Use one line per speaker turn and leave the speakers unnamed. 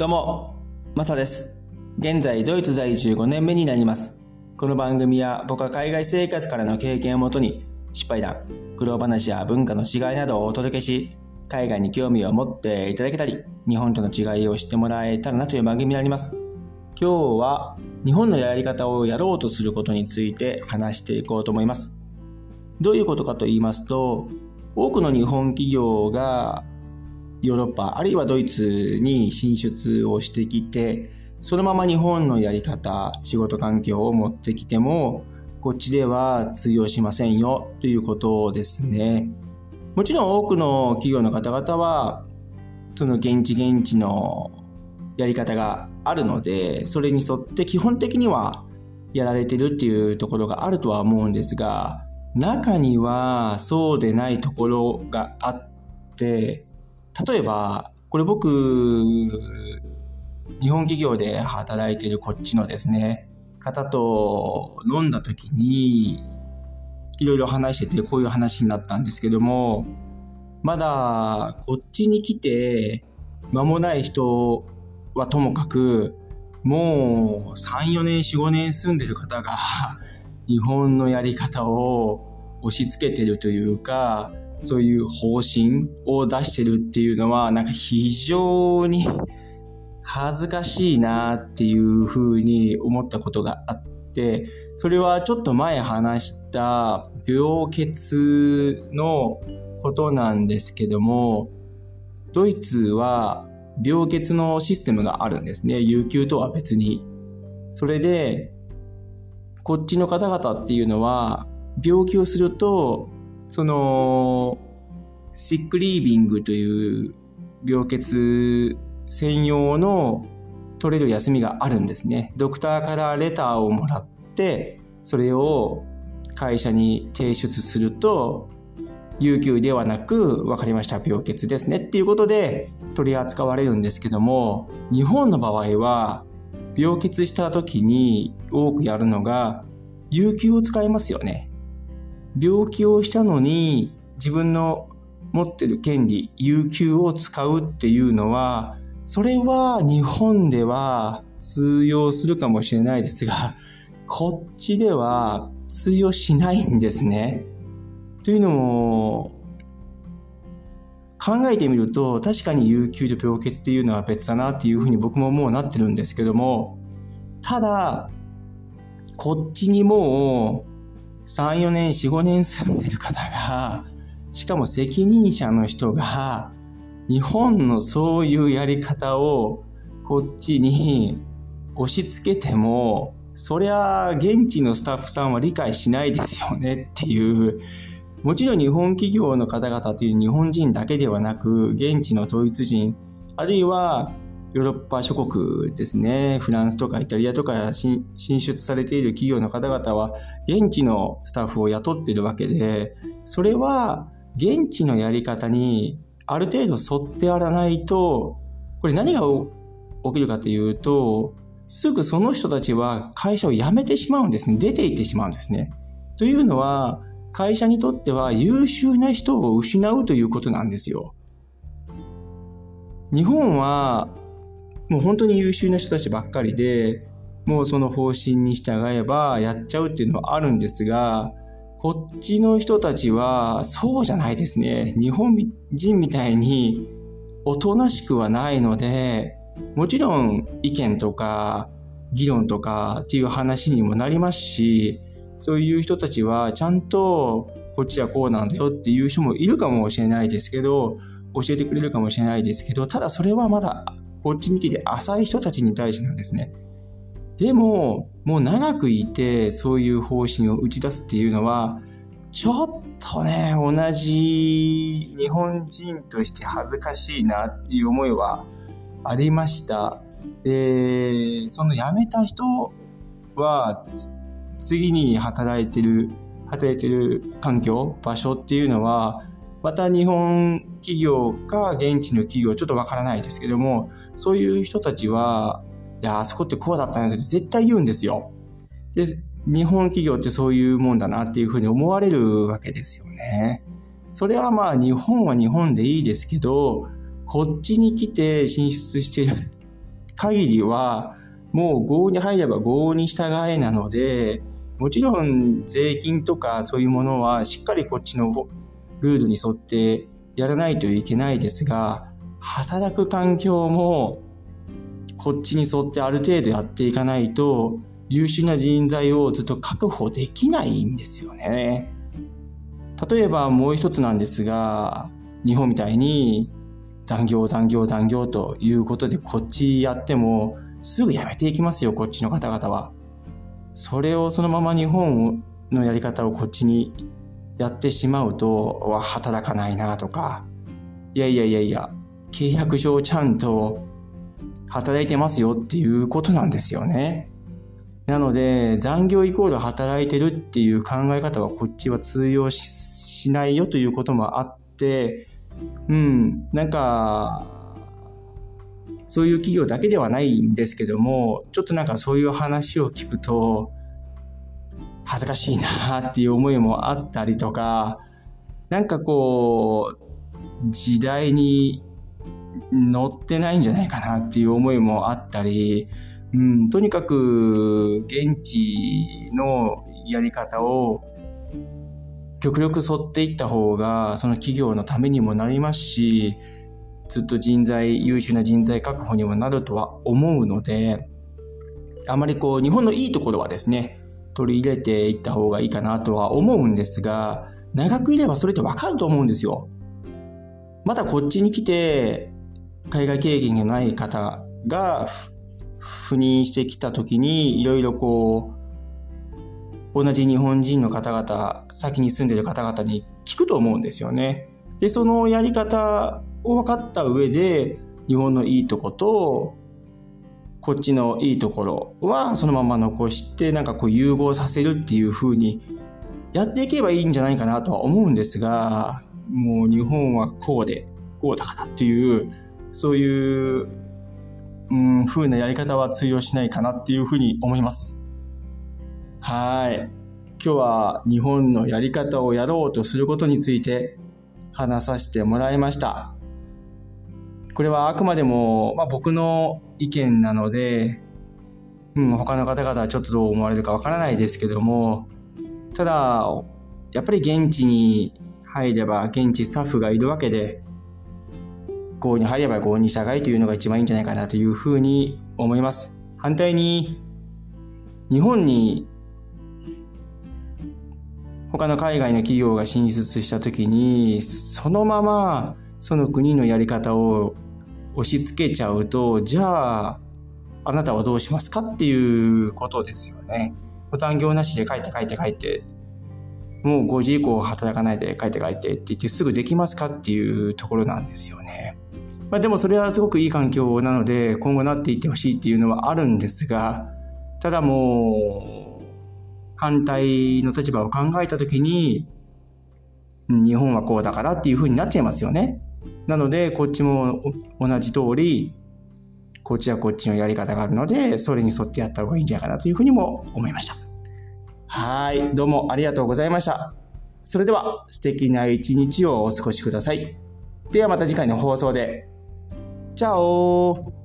どうも、マサです。現在、ドイツ在住5年目になります。この番組は僕は海外生活からの経験をもとに、失敗談、苦労話や文化の違いなどをお届けし、海外に興味を持っていただけたり、日本との違いを知ってもらえたらなという番組になります。今日は、日本のやり方をやろうとすることについて話していこうと思います。どういうことかと言いますと、多くの日本企業がヨーロッパあるいはドイツに進出をしてきてそのまま日本のやり方仕事環境を持ってきてもこっちでは通用しませんよということですね。もちろん多くの企業の方々はその現地現地のやり方があるのでそれに沿って基本的にはやられてるっていうところがあるとは思うんですが中にはそうでないところがあって例えば、これ僕、日本企業で働いてるこっちのですね、方と飲んだ時に、いろいろ話しててこういう話になったんですけども、まだこっちに来て間もない人はともかく、もう3、4年、4、5年住んでる方が日本のやり方を押し付けてるというか、そういう方針を出してるっていうのは、なんか非常に恥ずかしいなっていうふうに思ったことがあって、それはちょっと前話した病欠のことなんですけども、ドイツは病欠のシステムがあるんですね。有給とは別に。それで、こっちの方々っていうのは、病気をすると、その、シックリービングという病欠専用の取れる休みがあるんですね。ドクターからレターをもらって、それを会社に提出すると、有給ではなく、わかりました、病欠ですねっていうことで取り扱われるんですけども、日本の場合は、病欠した時に多くやるのが、有給を使いますよね。病気をしたのに自分の持ってる権利、有給を使うっていうのは、それは日本では通用するかもしれないですが、こっちでは通用しないんですね。というのも、考えてみると確かに有給と病欠っていうのは別だなっていうふうに僕ももうなってるんですけども、ただ、こっちにもう3、4年、4、5年住んでる方が、しかも責任者の人が、日本のそういうやり方をこっちに押し付けても、そりゃ現地のスタッフさんは理解しないですよねっていう、もちろん日本企業の方々という日本人だけではなく、現地のドイツ人、あるいはヨーロッパ諸国ですね、フランスとかイタリアとか進出されている企業の方々は、現地のスタッフを雇っているわけで、それは現地のやり方にある程度沿ってやらないと、これ何が起きるかというと、すぐその人たちは会社を辞めてしまうんですね。出て行ってしまうんですね。というのは、会社にとっては優秀な人を失うということなんですよ。日本はもう本当に優秀な人たちばっかりで、もうその方針に従えばやっちゃうっていうのはあるんですが、こっちの人たちはそうじゃないですね。日本人みたいにおとなしくはないので、もちろん意見とか議論とかっていう話にもなりますし、そういう人たちはちゃんとこっちはこうなんだよっていう人もいるかもしれないですけど、教えてくれるかもしれないですけど、ただそれはまだこっちに来て浅い人たちに対してなんですね。でも、もう長くいてそういう方針を打ち出すっていうのは、ちょっとね、同じ日本人として恥ずかしいなっていう思いはありました。で、その辞めた人は、次に働いてる、働いてる環境、場所っていうのは、また日本企業か現地の企業ちょっとわからないですけども、そういう人たちは、いや、あそこってこうだったよって絶対言うんですよ。で、日本企業ってそういうもんだなっていうふうに思われるわけですよね。それはまあ日本は日本でいいですけど、こっちに来て進出してる限りは、もう合に入れば合に従えなので、もちろん税金とかそういうものはしっかりこっちのルールに沿ってやらないといけないですが、働く環境もこっちに沿ってある程度やっていかないと優秀な人材をずっと確保できないんですよね。例えばもう一つなんですが、日本みたいに残業残業残業ということでこっちやってもすぐ辞めていきますよ、こっちの方々は。それをそのまま日本のやり方をこっちにやってしまうと、は働かないなとか、いやいやいやいや、契約書ちゃんと働いてますよっていうことなんですよね。なので、残業イコール働いてるっていう考え方はこっちは通用しないよということもあって、うん、なんか、そういう企業だけではないんですけども、ちょっとなんかそういう話を聞くと、恥ずかしいなっていう思いもあったりとか、なんかこう、時代に乗ってないんじゃないかなっていう思いもあったり、うん、とにかく現地のやり方を極力沿っていった方がその企業のためにもなりますしずっと人材、優秀な人材確保にもなるとは思うので、あまりこう、日本のいいところはですね、取り入れていった方がいいかなとは思うんですが、長くいればそれってわかると思うんですよ。まだこっちに来て、海外経験がない方が赴任してきた時に、いろいろこう、同じ日本人の方々、先に住んでる方々に聞くと思うんですよね。で、そのやり方を分かった上で、日本のいいとこと、こっちのいいところはそのまま残して、なんかこう融合させるっていう風にやっていけばいいんじゃないかなとは思うんですが、もう日本はこうで、こうだからっていう、そういう、うん、風なやり方は通用しないかなっていうふうに思います。はい。今日は日本のやり方をやろうとすることについて話させてもらいました。これはあくまでも、まあ、僕の意見なので、うん、他の方々はちょっとどう思われるかわからないですけども、ただ、やっぱり現地に入れば現地スタッフがいるわけで、合に入れば合に従いというのが一番いいんじゃないかなというふうに思います。反対に、日本に他の海外の企業が進出した時に、そのままその国のやり方を押し付けちゃうと、じゃあ、あなたはどうしますかっていうことですよね。残業なしで帰って帰って帰って、もう5時以降働かないで帰って帰ってって言ってすぐできますかっていうところなんですよね。まあでもそれはすごくいい環境なので今後なっていってほしいっていうのはあるんですが、ただもう反対の立場を考えたときに日本はこうだからっていうふうになっちゃいますよね。なので、こっちも同じ通り、こっちはこっちのやり方があるので、それに沿ってやった方がいいんじゃないかなというふうにも思いました。はい。どうもありがとうございました。それでは、素敵な一日をお過ごしください。ではまた次回の放送で。チャオ